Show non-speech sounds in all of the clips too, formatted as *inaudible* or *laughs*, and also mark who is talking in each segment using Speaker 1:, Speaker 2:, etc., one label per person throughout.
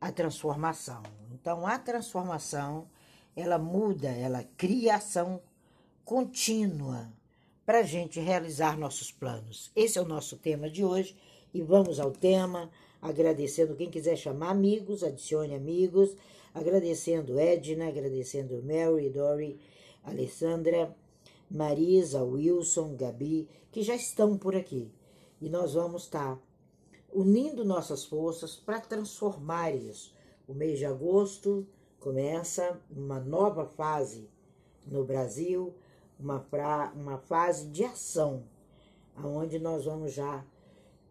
Speaker 1: a transformação. Então, a transformação, ela muda, ela cria ação contínua para a gente realizar nossos planos. Esse é o nosso tema de hoje e vamos ao tema, agradecendo quem quiser chamar amigos, adicione amigos, agradecendo Edna, agradecendo Mary, Dory, Alessandra, Marisa, Wilson, Gabi, que já estão por aqui. E nós vamos estar tá unindo nossas forças para transformar isso. O mês de agosto começa uma nova fase no Brasil, uma, pra, uma fase de ação, aonde nós vamos já,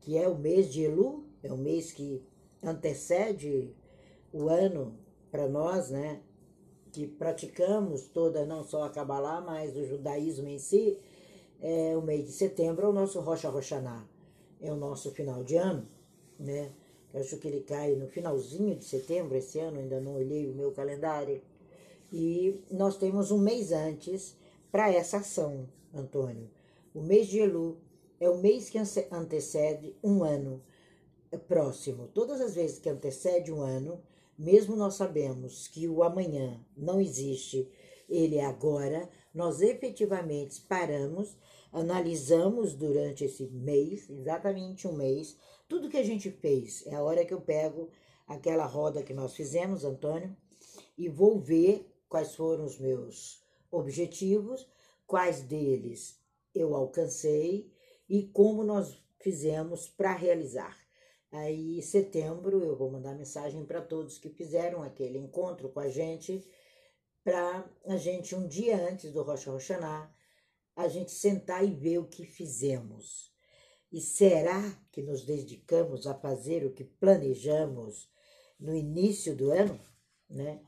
Speaker 1: que é o mês de Elu, é o mês que antecede o ano para nós, né? Que praticamos toda, não só a Kabbalah, mas o judaísmo em si, é o mês de setembro, é o nosso Rocha Rochaná, é o nosso final de ano, né? Eu acho que ele cai no finalzinho de setembro esse ano, ainda não olhei o meu calendário. E nós temos um mês antes para essa ação, Antônio. O mês de Elu é o mês que antecede um ano próximo. Todas as vezes que antecede um ano, mesmo nós sabemos que o amanhã não existe, ele é agora, nós efetivamente paramos, analisamos durante esse mês, exatamente um mês, tudo que a gente fez. É a hora que eu pego aquela roda que nós fizemos, Antônio, e vou ver quais foram os meus objetivos, quais deles eu alcancei e como nós fizemos para realizar. Aí, em setembro, eu vou mandar mensagem para todos que fizeram aquele encontro com a gente, para a gente, um dia antes do Rocha Roxaná, a gente sentar e ver o que fizemos. E será que nos dedicamos a fazer o que planejamos no início do ano, né?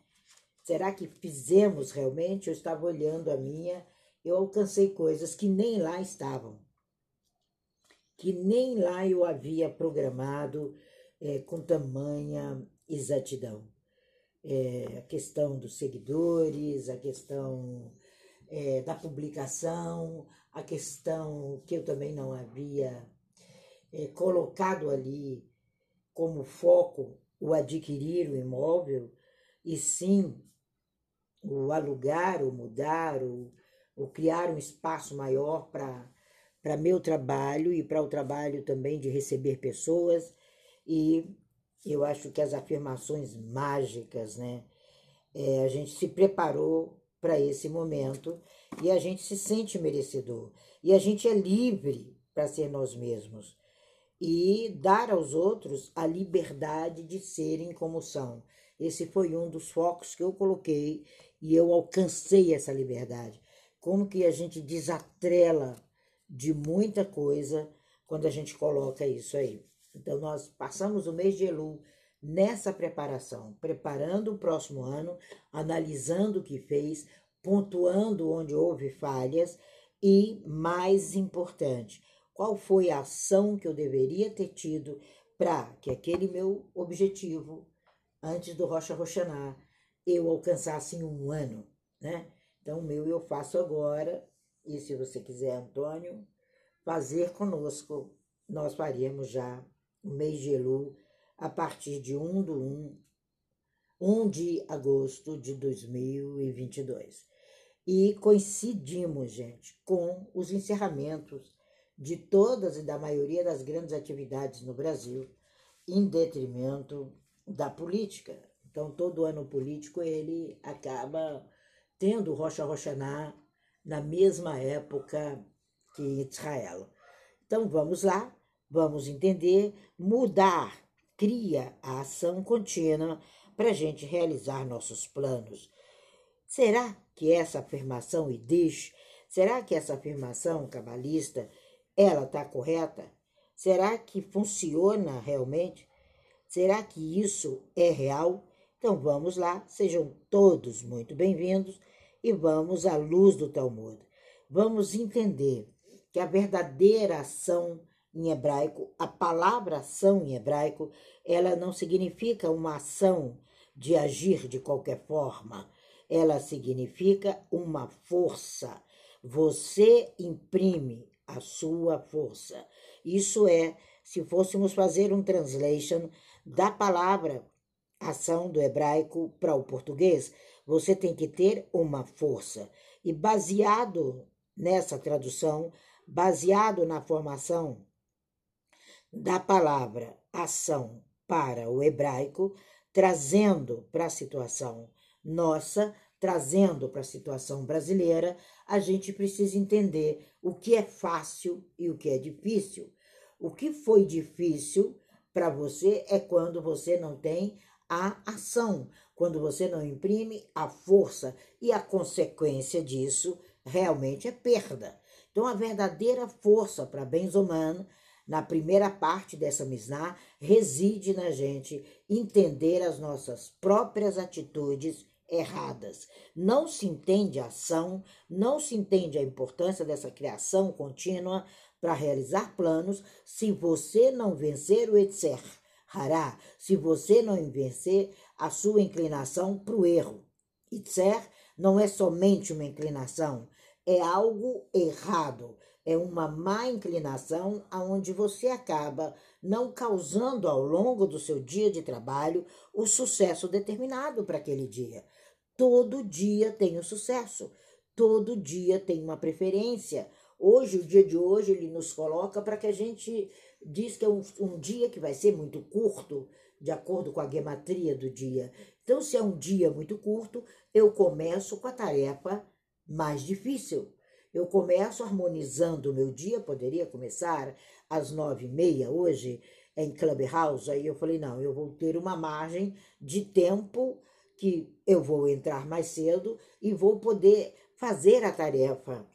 Speaker 1: Será que fizemos realmente? Eu estava olhando a minha, eu alcancei coisas que nem lá estavam, que nem lá eu havia programado é, com tamanha exatidão. É, a questão dos seguidores, a questão é, da publicação, a questão que eu também não havia é, colocado ali como foco o adquirir o imóvel, e sim o alugar, o mudar, o, o criar um espaço maior para meu trabalho e para o trabalho também de receber pessoas. E eu acho que as afirmações mágicas, né? É, a gente se preparou para esse momento e a gente se sente merecedor. E a gente é livre para ser nós mesmos e dar aos outros a liberdade de serem como são. Esse foi um dos focos que eu coloquei e eu alcancei essa liberdade. Como que a gente desatrela de muita coisa quando a gente coloca isso aí. Então, nós passamos o mês de Elu nessa preparação, preparando o próximo ano, analisando o que fez, pontuando onde houve falhas e, mais importante, qual foi a ação que eu deveria ter tido para que aquele meu objetivo, antes do Rocha Roxaná, eu alcançasse em um ano, né? Então, o meu eu faço agora, e se você quiser, Antônio, fazer conosco, nós faríamos já o mês de Elu a partir de 1 do 1, 1 de agosto de 2022. E coincidimos, gente, com os encerramentos de todas e da maioria das grandes atividades no Brasil, em detrimento da política, então, todo ano político ele acaba tendo Rocha Rochaná na mesma época que Israel. Então, vamos lá, vamos entender, mudar, cria a ação contínua para a gente realizar nossos planos. Será que essa afirmação Idish, será que essa afirmação cabalista, ela está correta? Será que funciona realmente? Será que isso é real? Então vamos lá, sejam todos muito bem-vindos e vamos à luz do Talmud. Vamos entender que a verdadeira ação em hebraico, a palavra ação em hebraico, ela não significa uma ação de agir de qualquer forma, ela significa uma força. Você imprime a sua força. Isso é, se fôssemos fazer um translation da palavra ação do hebraico para o português, você tem que ter uma força. E baseado nessa tradução, baseado na formação da palavra ação para o hebraico, trazendo para a situação nossa, trazendo para a situação brasileira, a gente precisa entender o que é fácil e o que é difícil. O que foi difícil para você é quando você não tem a ação, quando você não imprime a força e a consequência disso realmente é perda. Então, a verdadeira força para Benzoman, na primeira parte dessa Misná, reside na gente entender as nossas próprias atitudes erradas. Não se entende a ação, não se entende a importância dessa criação contínua para realizar planos se você não vencer o Etzer, Hará, se você não vencer a sua inclinação para o erro. Itzer não é somente uma inclinação, é algo errado, é uma má inclinação aonde você acaba não causando ao longo do seu dia de trabalho o sucesso determinado para aquele dia. Todo dia tem um sucesso, todo dia tem uma preferência. Hoje, o dia de hoje, ele nos coloca para que a gente diz que é um, um dia que vai ser muito curto, de acordo com a gematria do dia. Então, se é um dia muito curto, eu começo com a tarefa mais difícil. Eu começo harmonizando o meu dia, poderia começar às nove e meia hoje em Clubhouse. Aí eu falei, não, eu vou ter uma margem de tempo que eu vou entrar mais cedo e vou poder fazer a tarefa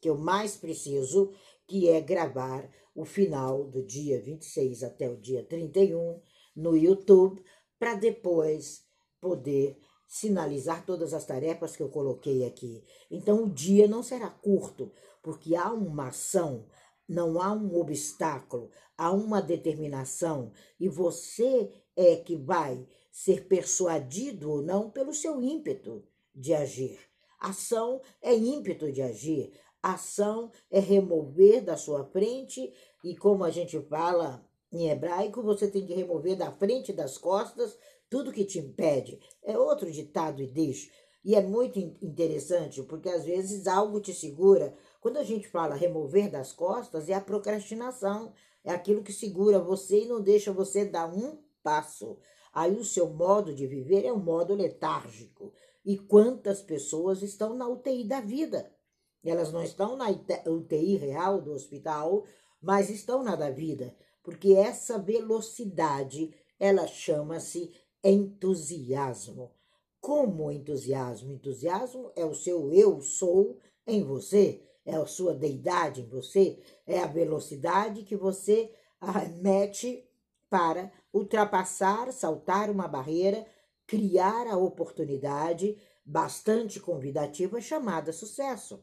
Speaker 1: que eu mais preciso, que é gravar o final do dia 26 até o dia 31 no YouTube, para depois poder sinalizar todas as tarefas que eu coloquei aqui. Então o dia não será curto, porque há uma ação, não há um obstáculo, há uma determinação e você é que vai ser persuadido ou não pelo seu ímpeto de agir. Ação é ímpeto de agir, ação é remover da sua frente e como a gente fala em hebraico, você tem que remover da frente das costas tudo que te impede. É outro ditado e deixo. E é muito interessante, porque às vezes algo te segura. Quando a gente fala remover das costas, é a procrastinação. É aquilo que segura você e não deixa você dar um passo. Aí o seu modo de viver é um modo letárgico. E quantas pessoas estão na UTI da vida? Elas não estão na UTI real do hospital, mas estão na da vida, porque essa velocidade, ela chama-se entusiasmo. Como entusiasmo? Entusiasmo é o seu eu sou em você, é a sua deidade em você, é a velocidade que você mete para ultrapassar, saltar uma barreira, criar a oportunidade bastante convidativa chamada sucesso.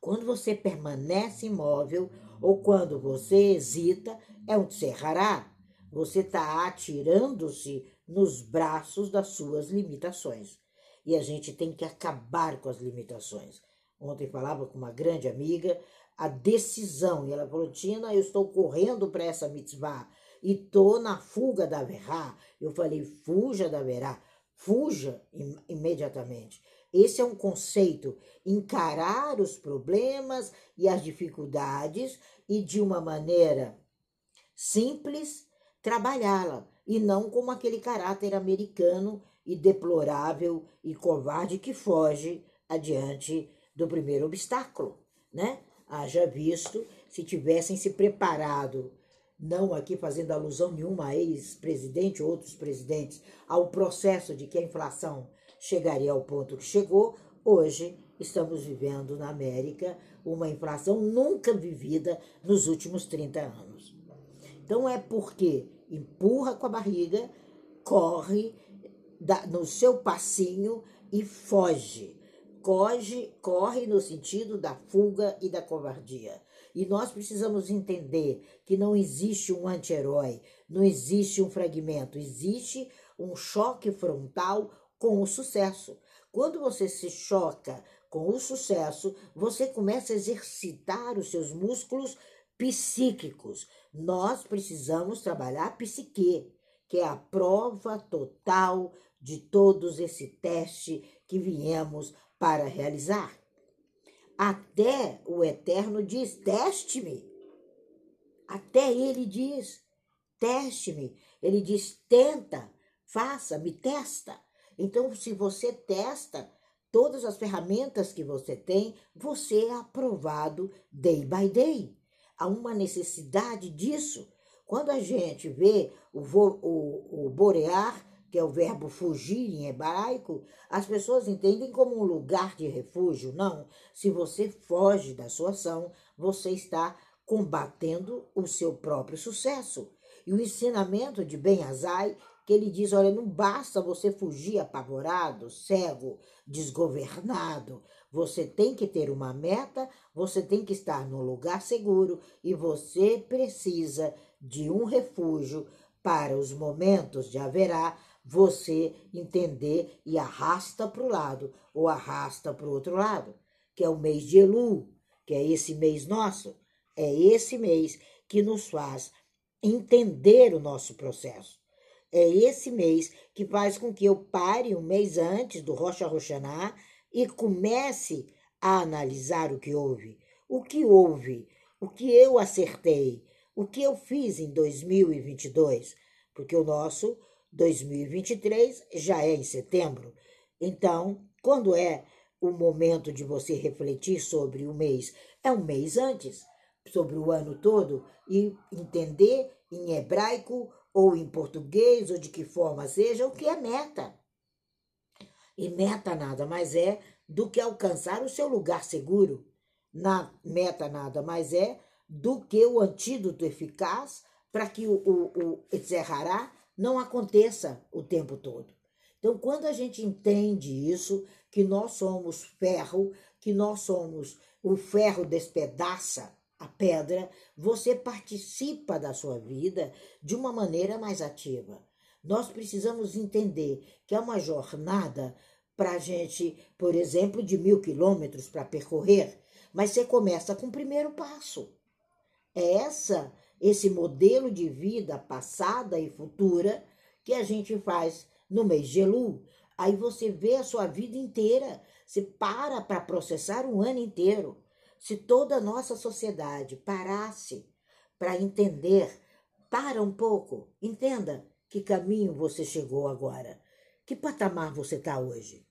Speaker 1: Quando você permanece imóvel ou quando você hesita, é um serrará. Você está atirando-se nos braços das suas limitações. E a gente tem que acabar com as limitações. Ontem falava com uma grande amiga a decisão, e ela falou: Tina, eu estou correndo para essa mitzvah e tô na fuga da verá. Eu falei: fuja da verá, fuja im imediatamente. Esse é um conceito, encarar os problemas e as dificuldades e de uma maneira simples trabalhá-la e não como aquele caráter americano e deplorável e covarde que foge adiante do primeiro obstáculo, né? Haja visto se tivessem se preparado, não aqui fazendo alusão nenhuma a ex-presidente ou outros presidentes, ao processo de que a inflação chegaria ao ponto que chegou, hoje estamos vivendo na América uma inflação nunca vivida nos últimos 30 anos. Então é porque empurra com a barriga, corre no seu passinho e foge. Corre, corre no sentido da fuga e da covardia. E nós precisamos entender que não existe um anti-herói, não existe um fragmento, existe um choque frontal com o sucesso. Quando você se choca com o sucesso, você começa a exercitar os seus músculos psíquicos. Nós precisamos trabalhar a psique, que é a prova total de todos esse teste que viemos para realizar. Até o Eterno diz: teste-me. Até ele diz: teste-me. Ele diz: tenta, faça, me testa. Então, se você testa todas as ferramentas que você tem, você é aprovado day by day. Há uma necessidade disso. Quando a gente vê o, o, o borear, que é o verbo fugir em hebraico, as pessoas entendem como um lugar de refúgio. Não. Se você foge da sua ação, você está combatendo o seu próprio sucesso. E o ensinamento de Ben Azai, que ele diz: olha, não basta você fugir apavorado, cego, desgovernado. Você tem que ter uma meta, você tem que estar num lugar seguro e você precisa de um refúgio para os momentos de haverá você entender e arrasta para o lado ou arrasta para o outro lado, que é o mês de Elu, que é esse mês nosso. É esse mês que nos faz entender o nosso processo. É esse mês que faz com que eu pare um mês antes do Rocha Roxaná e comece a analisar o que houve. O que houve, o que eu acertei, o que eu fiz em 2022, porque o nosso 2023 já é em setembro. Então, quando é o momento de você refletir sobre o mês? É um mês antes sobre o ano todo e entender em hebraico ou em português ou de que forma seja o que é meta. E meta nada mais é do que alcançar o seu lugar seguro. Na meta nada mais é do que o antídoto eficaz para que o, o, o Etzerhará não aconteça o tempo todo. Então, quando a gente entende isso, que nós somos ferro, que nós somos o ferro despedaça a pedra, você participa da sua vida de uma maneira mais ativa. Nós precisamos entender que é uma jornada para a gente, por exemplo, de mil quilômetros para percorrer, mas você começa com o primeiro passo. É essa, esse modelo de vida passada e futura que a gente faz no mês de Elu. Aí você vê a sua vida inteira, você para para processar um ano inteiro. Se toda a nossa sociedade parasse para entender, para um pouco, entenda que caminho você chegou agora, que patamar você está hoje.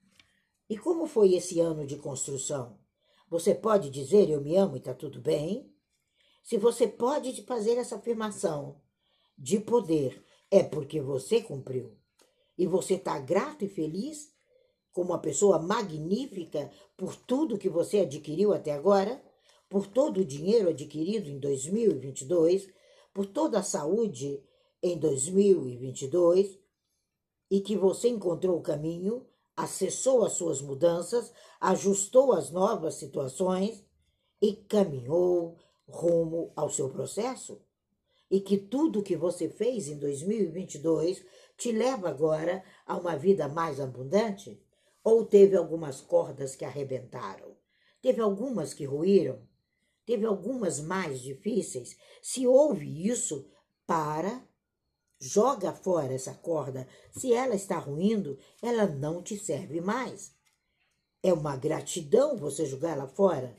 Speaker 1: E como foi esse ano de construção? Você pode dizer eu me amo e está tudo bem? Se você pode fazer essa afirmação de poder, é porque você cumpriu. E você está grato e feliz como uma pessoa magnífica por tudo que você adquiriu até agora, por todo o dinheiro adquirido em 2022, por toda a saúde em 2022 e que você encontrou o caminho, acessou as suas mudanças, ajustou as novas situações e caminhou rumo ao seu processo? E que tudo que você fez em 2022 te leva agora a uma vida mais abundante? Ou teve algumas cordas que arrebentaram? Teve algumas que ruíram? Teve algumas mais difíceis? Se houve isso, para, joga fora essa corda. Se ela está ruindo, ela não te serve mais. É uma gratidão você jogar ela fora,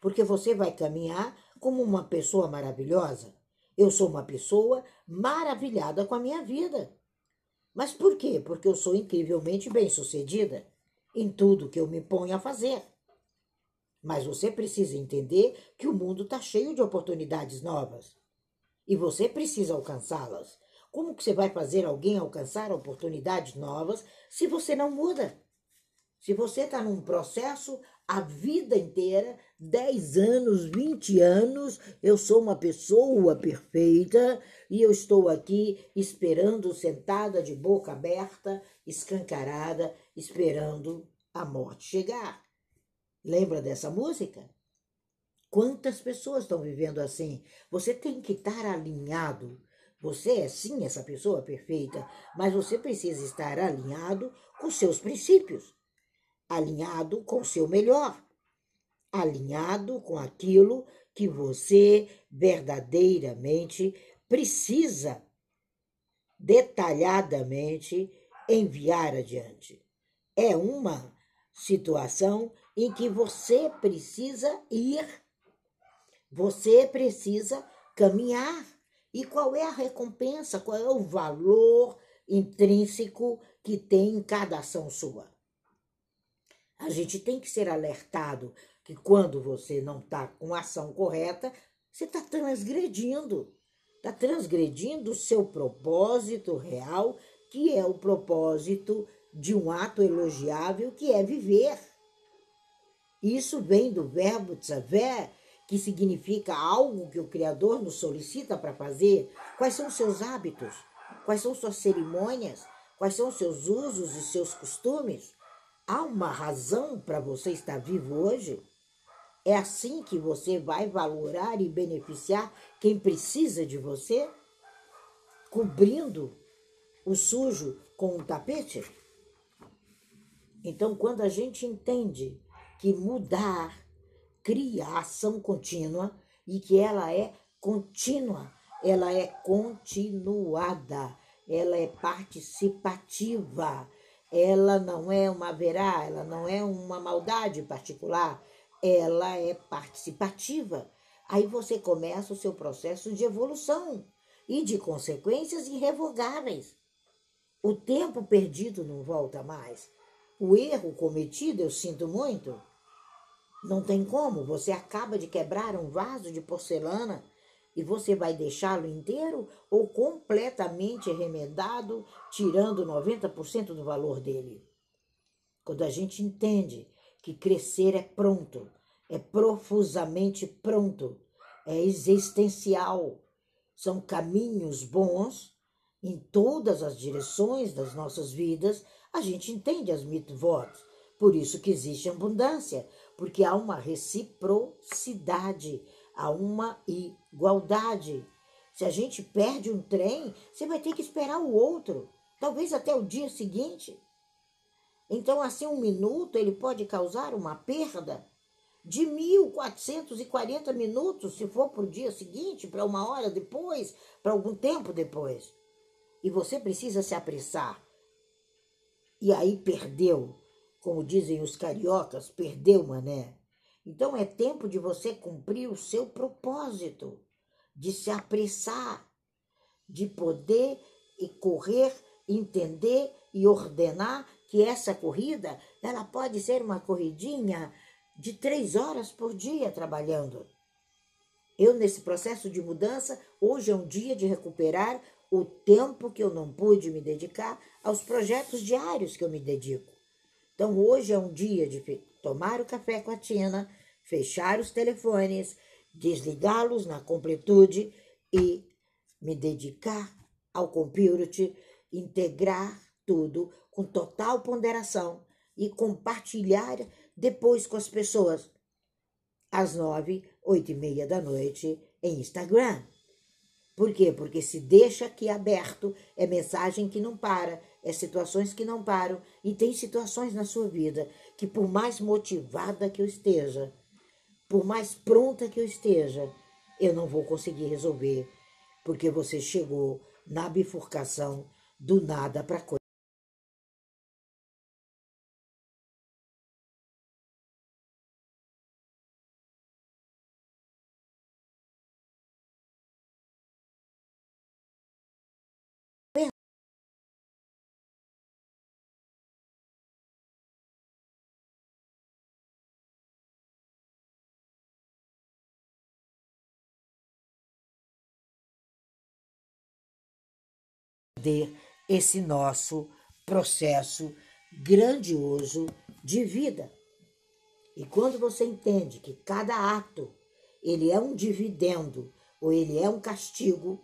Speaker 1: porque você vai caminhar como uma pessoa maravilhosa. Eu sou uma pessoa maravilhada com a minha vida. Mas por quê? Porque eu sou incrivelmente bem-sucedida em tudo que eu me ponho a fazer. Mas você precisa entender que o mundo está cheio de oportunidades novas e você precisa alcançá-las. Como que você vai fazer alguém alcançar oportunidades novas se você não muda? Se você está num processo a vida inteira, 10 anos, 20 anos, eu sou uma pessoa perfeita e eu estou aqui esperando, sentada de boca aberta, escancarada, esperando a morte chegar. Lembra dessa música? Quantas pessoas estão vivendo assim? Você tem que estar alinhado. Você é sim essa pessoa perfeita, mas você precisa estar alinhado com seus princípios alinhado com o seu melhor, alinhado com aquilo que você verdadeiramente precisa detalhadamente enviar adiante. É uma situação em que você precisa ir, você precisa caminhar. E qual é a recompensa? Qual é o valor intrínseco que tem em cada ação sua? A gente tem que ser alertado que quando você não está com a ação correta, você está transgredindo. Está transgredindo o seu propósito real, que é o propósito de um ato elogiável, que é viver. Isso vem do verbo tzavé, que significa algo que o Criador nos solicita para fazer. Quais são os seus hábitos? Quais são suas cerimônias? Quais são os seus usos e seus costumes? Há uma razão para você estar vivo hoje? É assim que você vai valorar e beneficiar quem precisa de você? Cobrindo o sujo com um tapete? Então, quando a gente entende que mudar cria ação contínua e que ela é contínua, ela é continuada, ela é participativa, ela não é uma verá, ela não é uma maldade particular, ela é participativa. Aí você começa o seu processo de evolução e de consequências irrevogáveis. O tempo perdido não volta mais. O erro cometido, eu sinto muito. Não tem como, você acaba de quebrar um vaso de porcelana e você vai deixá-lo inteiro ou completamente remendado, tirando 90% do valor dele. Quando a gente entende que crescer é pronto, é profusamente pronto, é existencial. São caminhos bons em todas as direções das nossas vidas. A gente entende as mitvotes. Por isso que existe abundância, porque há uma reciprocidade, há uma igualdade. Se a gente perde um trem, você vai ter que esperar o outro, talvez até o dia seguinte. Então, assim, um minuto ele pode causar uma perda de 1.440 minutos, se for para o dia seguinte, para uma hora depois, para algum tempo depois. E você precisa se apressar. E aí perdeu, como dizem os cariocas, perdeu, mané. Então é tempo de você cumprir o seu propósito, de se apressar, de poder e correr, entender e ordenar que essa corrida, ela pode ser uma corridinha de três horas por dia trabalhando. Eu, nesse processo de mudança, hoje é um dia de recuperar o tempo que eu não pude me dedicar aos projetos diários que eu me dedico. Então, hoje é um dia de tomar o café com a Tina, fechar os telefones, desligá-los na completude e me dedicar ao computer, integrar tudo com total ponderação e compartilhar depois com as pessoas. Às nove, oito e meia da noite em Instagram. Por quê? Porque se deixa aqui aberto, é mensagem que não para, é situações que não param, e tem situações na sua vida que, por mais motivada que eu esteja, por mais pronta que eu esteja, eu não vou conseguir resolver, porque você chegou na bifurcação do nada para coisa. De esse nosso processo grandioso de vida. E quando você entende que cada ato ele é um dividendo ou ele é um castigo,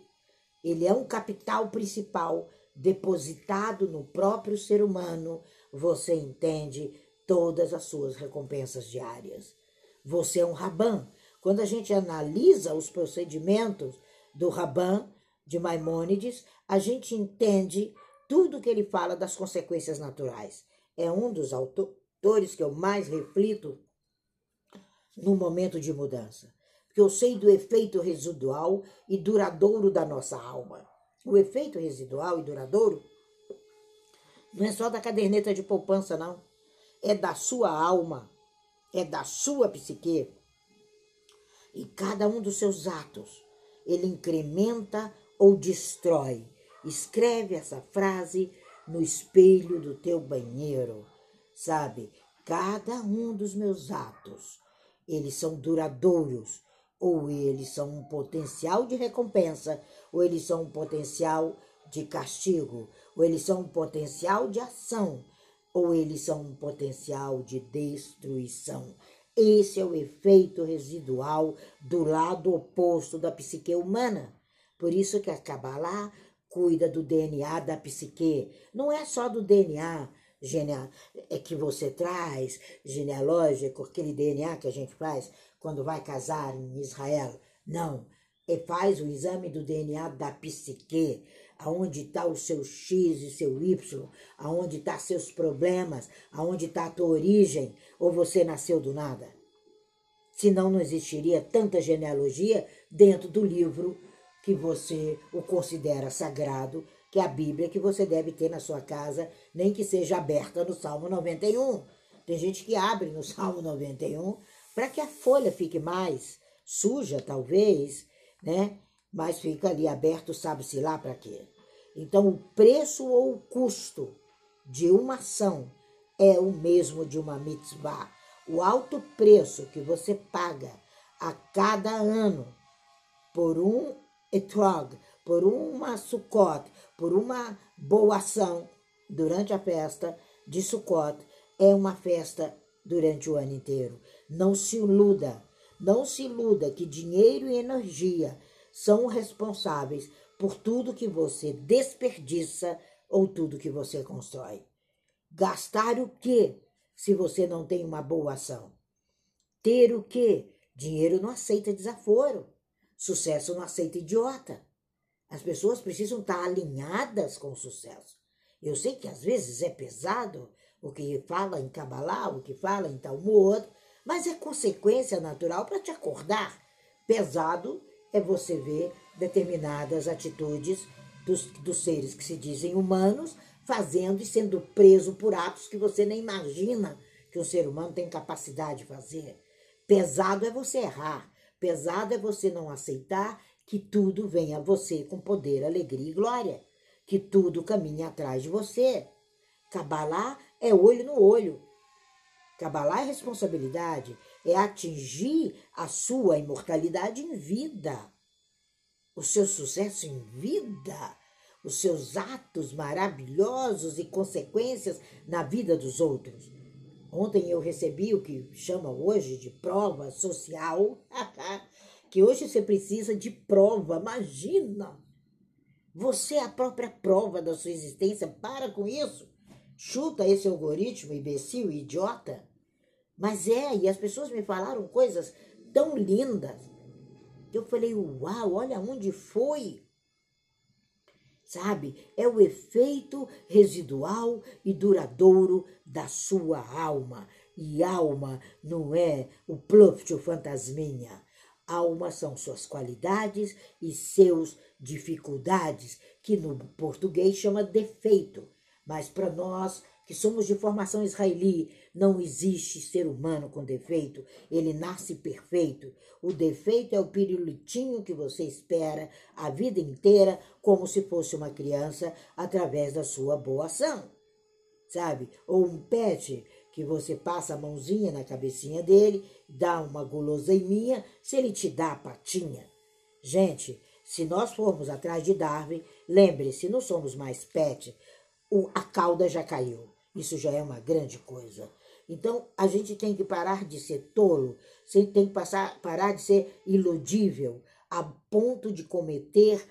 Speaker 1: ele é um capital principal depositado no próprio ser humano, você entende todas as suas recompensas diárias. Você é um Raban. Quando a gente analisa os procedimentos do Raban de Maimônides, a gente entende tudo que ele fala das consequências naturais. É um dos autores que eu mais reflito no momento de mudança, porque eu sei do efeito residual e duradouro da nossa alma. O efeito residual e duradouro não é só da caderneta de poupança, não. É da sua alma, é da sua psique. E cada um dos seus atos, ele incrementa ou destrói. Escreve essa frase no espelho do teu banheiro, sabe? Cada um dos meus atos, eles são duradouros, ou eles são um potencial de recompensa, ou eles são um potencial de castigo, ou eles são um potencial de ação, ou eles são um potencial de destruição. Esse é o efeito residual do lado oposto da psique humana. Por isso que a Kabbalah cuida do DNA da psique. Não é só do DNA é que você traz, genealógico, aquele DNA que a gente faz quando vai casar em Israel. Não. E faz o exame do DNA da psique aonde está o seu X e seu Y, aonde está seus problemas, aonde está a tua origem, ou você nasceu do nada. Senão não existiria tanta genealogia dentro do livro que você o considera sagrado, que é a Bíblia que você deve ter na sua casa, nem que seja aberta no Salmo 91. Tem gente que abre no Salmo 91 para que a folha fique mais suja, talvez, né? mas fica ali aberto, sabe-se lá para quê. Então, o preço ou o custo de uma ação é o mesmo de uma mitzvah. O alto preço que você paga a cada ano por um etrog, por uma sukkot, por uma boa ação durante a festa de Sukkot, é uma festa durante o ano inteiro. Não se iluda, não se iluda que dinheiro e energia são responsáveis por tudo que você desperdiça ou tudo que você constrói. Gastar o quê se você não tem uma boa ação? Ter o quê? Dinheiro não aceita desaforo. Sucesso não aceita idiota. As pessoas precisam estar alinhadas com o sucesso. Eu sei que às vezes é pesado o que fala em Kabbalah, o que fala em Talmud, mas é consequência natural para te acordar. Pesado é você ver determinadas atitudes dos, dos seres que se dizem humanos fazendo e sendo preso por atos que você nem imagina que o ser humano tem capacidade de fazer. Pesado é você errar, pesado é você não aceitar que tudo vem a você com poder, alegria e glória, que tudo caminha atrás de você. Cabalá é olho no olho. Cabalá é responsabilidade, é atingir a sua imortalidade em vida, o seu sucesso em vida, os seus atos maravilhosos e consequências na vida dos outros. Ontem eu recebi o que chama hoje de prova social, *laughs* que hoje você precisa de prova, imagina! Você é a própria prova da sua existência, para com isso. Chuta esse algoritmo imbecil e idiota. Mas é, e as pessoas me falaram coisas tão lindas. Eu falei, uau, olha onde foi. Sabe? É o efeito residual e duradouro da sua alma. E alma não é o plúftio fantasminha. Alma são suas qualidades e seus dificuldades, que no português chama defeito. Mas para nós que somos de formação israeli, não existe ser humano com defeito, ele nasce perfeito. O defeito é o pirulitinho que você espera a vida inteira, como se fosse uma criança, através da sua boa ação. Sabe? Ou um pet que você passa a mãozinha na cabecinha dele, dá uma guloseiminha, se ele te dá a patinha. Gente, se nós formos atrás de Darwin, lembre-se, não somos mais pet, a cauda já caiu. Isso já é uma grande coisa. Então, a gente tem que parar de ser tolo, tem que passar, parar de ser iludível, a ponto de cometer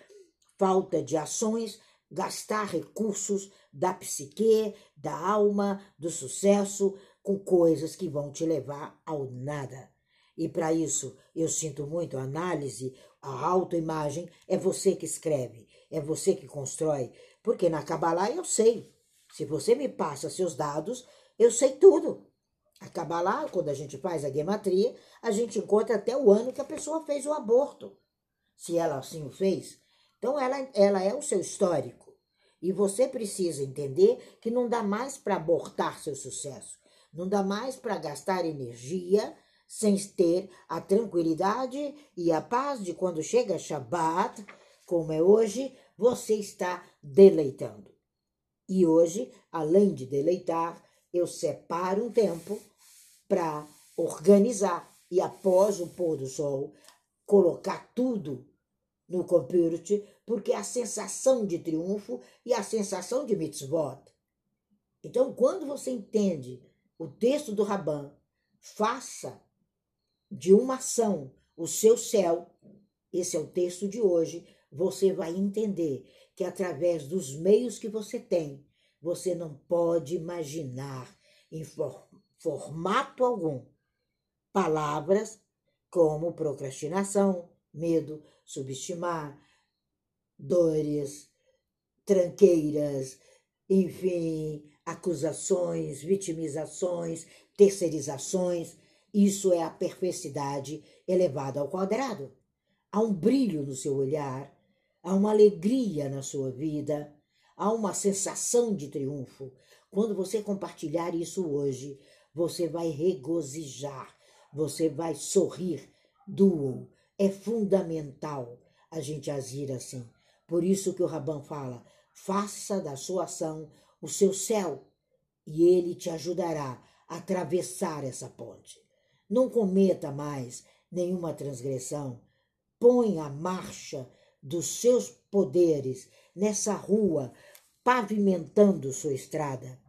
Speaker 1: falta de ações, gastar recursos da psique, da alma, do sucesso, com coisas que vão te levar ao nada. E para isso, eu sinto muito a análise, a autoimagem, é você que escreve, é você que constrói, porque na Kabbalah eu sei. Se você me passa seus dados, eu sei tudo. Acaba lá, quando a gente faz a gematria, a gente encontra até o ano que a pessoa fez o aborto. Se ela assim o fez, Então, ela, ela é o seu histórico. E você precisa entender que não dá mais para abortar seu sucesso. Não dá mais para gastar energia sem ter a tranquilidade e a paz de quando chega Shabbat, como é hoje, você está deleitando. E hoje, além de deleitar, eu separo um tempo para organizar e após o pôr do sol colocar tudo no computer, porque a sensação de triunfo e a sensação de mitzvot. Então, quando você entende o texto do Raban, faça de uma ação o seu céu, esse é o texto de hoje, você vai entender que através dos meios que você tem, você não pode imaginar em for formato algum palavras como procrastinação, medo, subestimar, dores, tranqueiras, enfim, acusações, vitimizações, terceirizações. Isso é a perversidade elevada ao quadrado. Há um brilho no seu olhar, há uma alegria na sua vida, há uma sensação de triunfo. Quando você compartilhar isso hoje, você vai regozijar, você vai sorrir. Duo. É fundamental a gente agir assim. Por isso que o Rabão fala: faça da sua ação o seu céu, e ele te ajudará a atravessar essa ponte. Não cometa mais nenhuma transgressão. Põe a marcha dos seus poderes nessa rua, pavimentando sua estrada,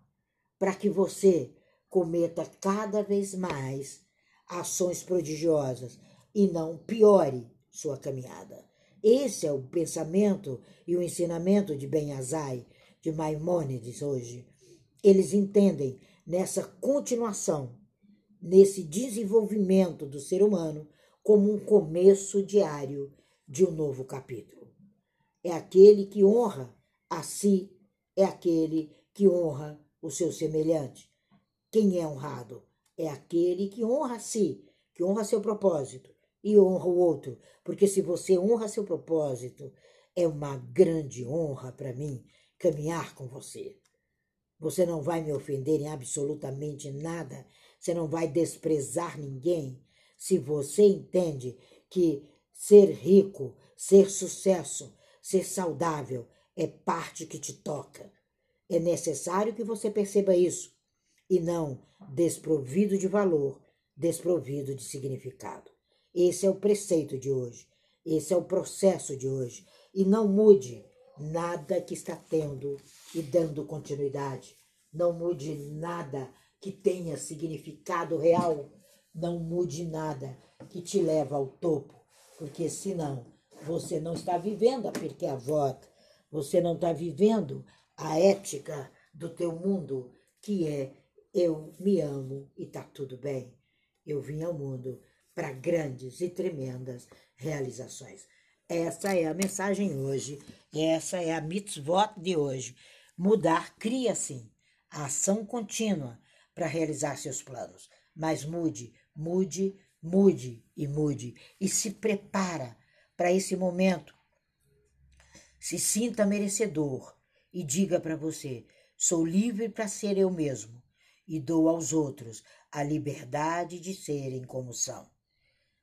Speaker 1: para que você cometa cada vez mais ações prodigiosas e não piore sua caminhada. Esse é o pensamento e o ensinamento de Ben Azai, de Maimônides hoje. Eles entendem nessa continuação, nesse desenvolvimento do ser humano, como um começo diário de um novo capítulo. É aquele que honra a si, é aquele que honra o seu semelhante. Quem é honrado? É aquele que honra a si, que honra seu propósito e honra o outro. Porque se você honra seu propósito, é uma grande honra para mim caminhar com você. Você não vai me ofender em absolutamente nada, você não vai desprezar ninguém. Se você entende que ser rico, ser sucesso, ser saudável é parte que te toca. É necessário que você perceba isso e não desprovido de valor, desprovido de significado. Esse é o preceito de hoje, esse é o processo de hoje. E não mude nada que está tendo e dando continuidade. Não mude nada que tenha significado real. Não mude nada que te leva ao topo, porque senão você não está vivendo a Pirkeavot, você não está vivendo a ética do teu mundo, que é eu me amo e tá tudo bem. Eu vim ao mundo para grandes e tremendas realizações. Essa é a mensagem hoje, essa é a mitzvot de hoje. Mudar cria sim a ação contínua para realizar seus planos. Mas mude, mude, mude e mude e se prepara para esse momento. Se sinta merecedor e diga para você: sou livre para ser eu mesmo e dou aos outros a liberdade de serem como são.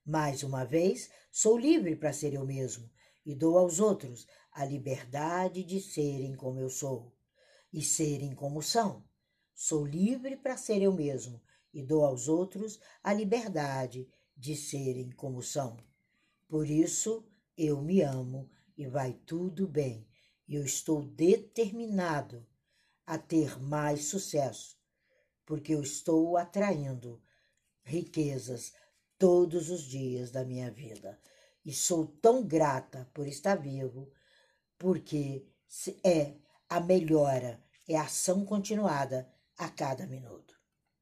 Speaker 1: Mais uma vez, sou livre para ser eu mesmo e dou aos outros a liberdade de serem como eu sou e serem como são. Sou livre para ser eu mesmo e dou aos outros a liberdade de serem como são. Por isso, eu me amo e vai tudo bem. Eu estou determinado a ter mais sucesso porque eu estou atraindo riquezas todos os dias da minha vida. E sou tão grata por estar vivo, porque é a melhora, é a ação continuada a cada minuto.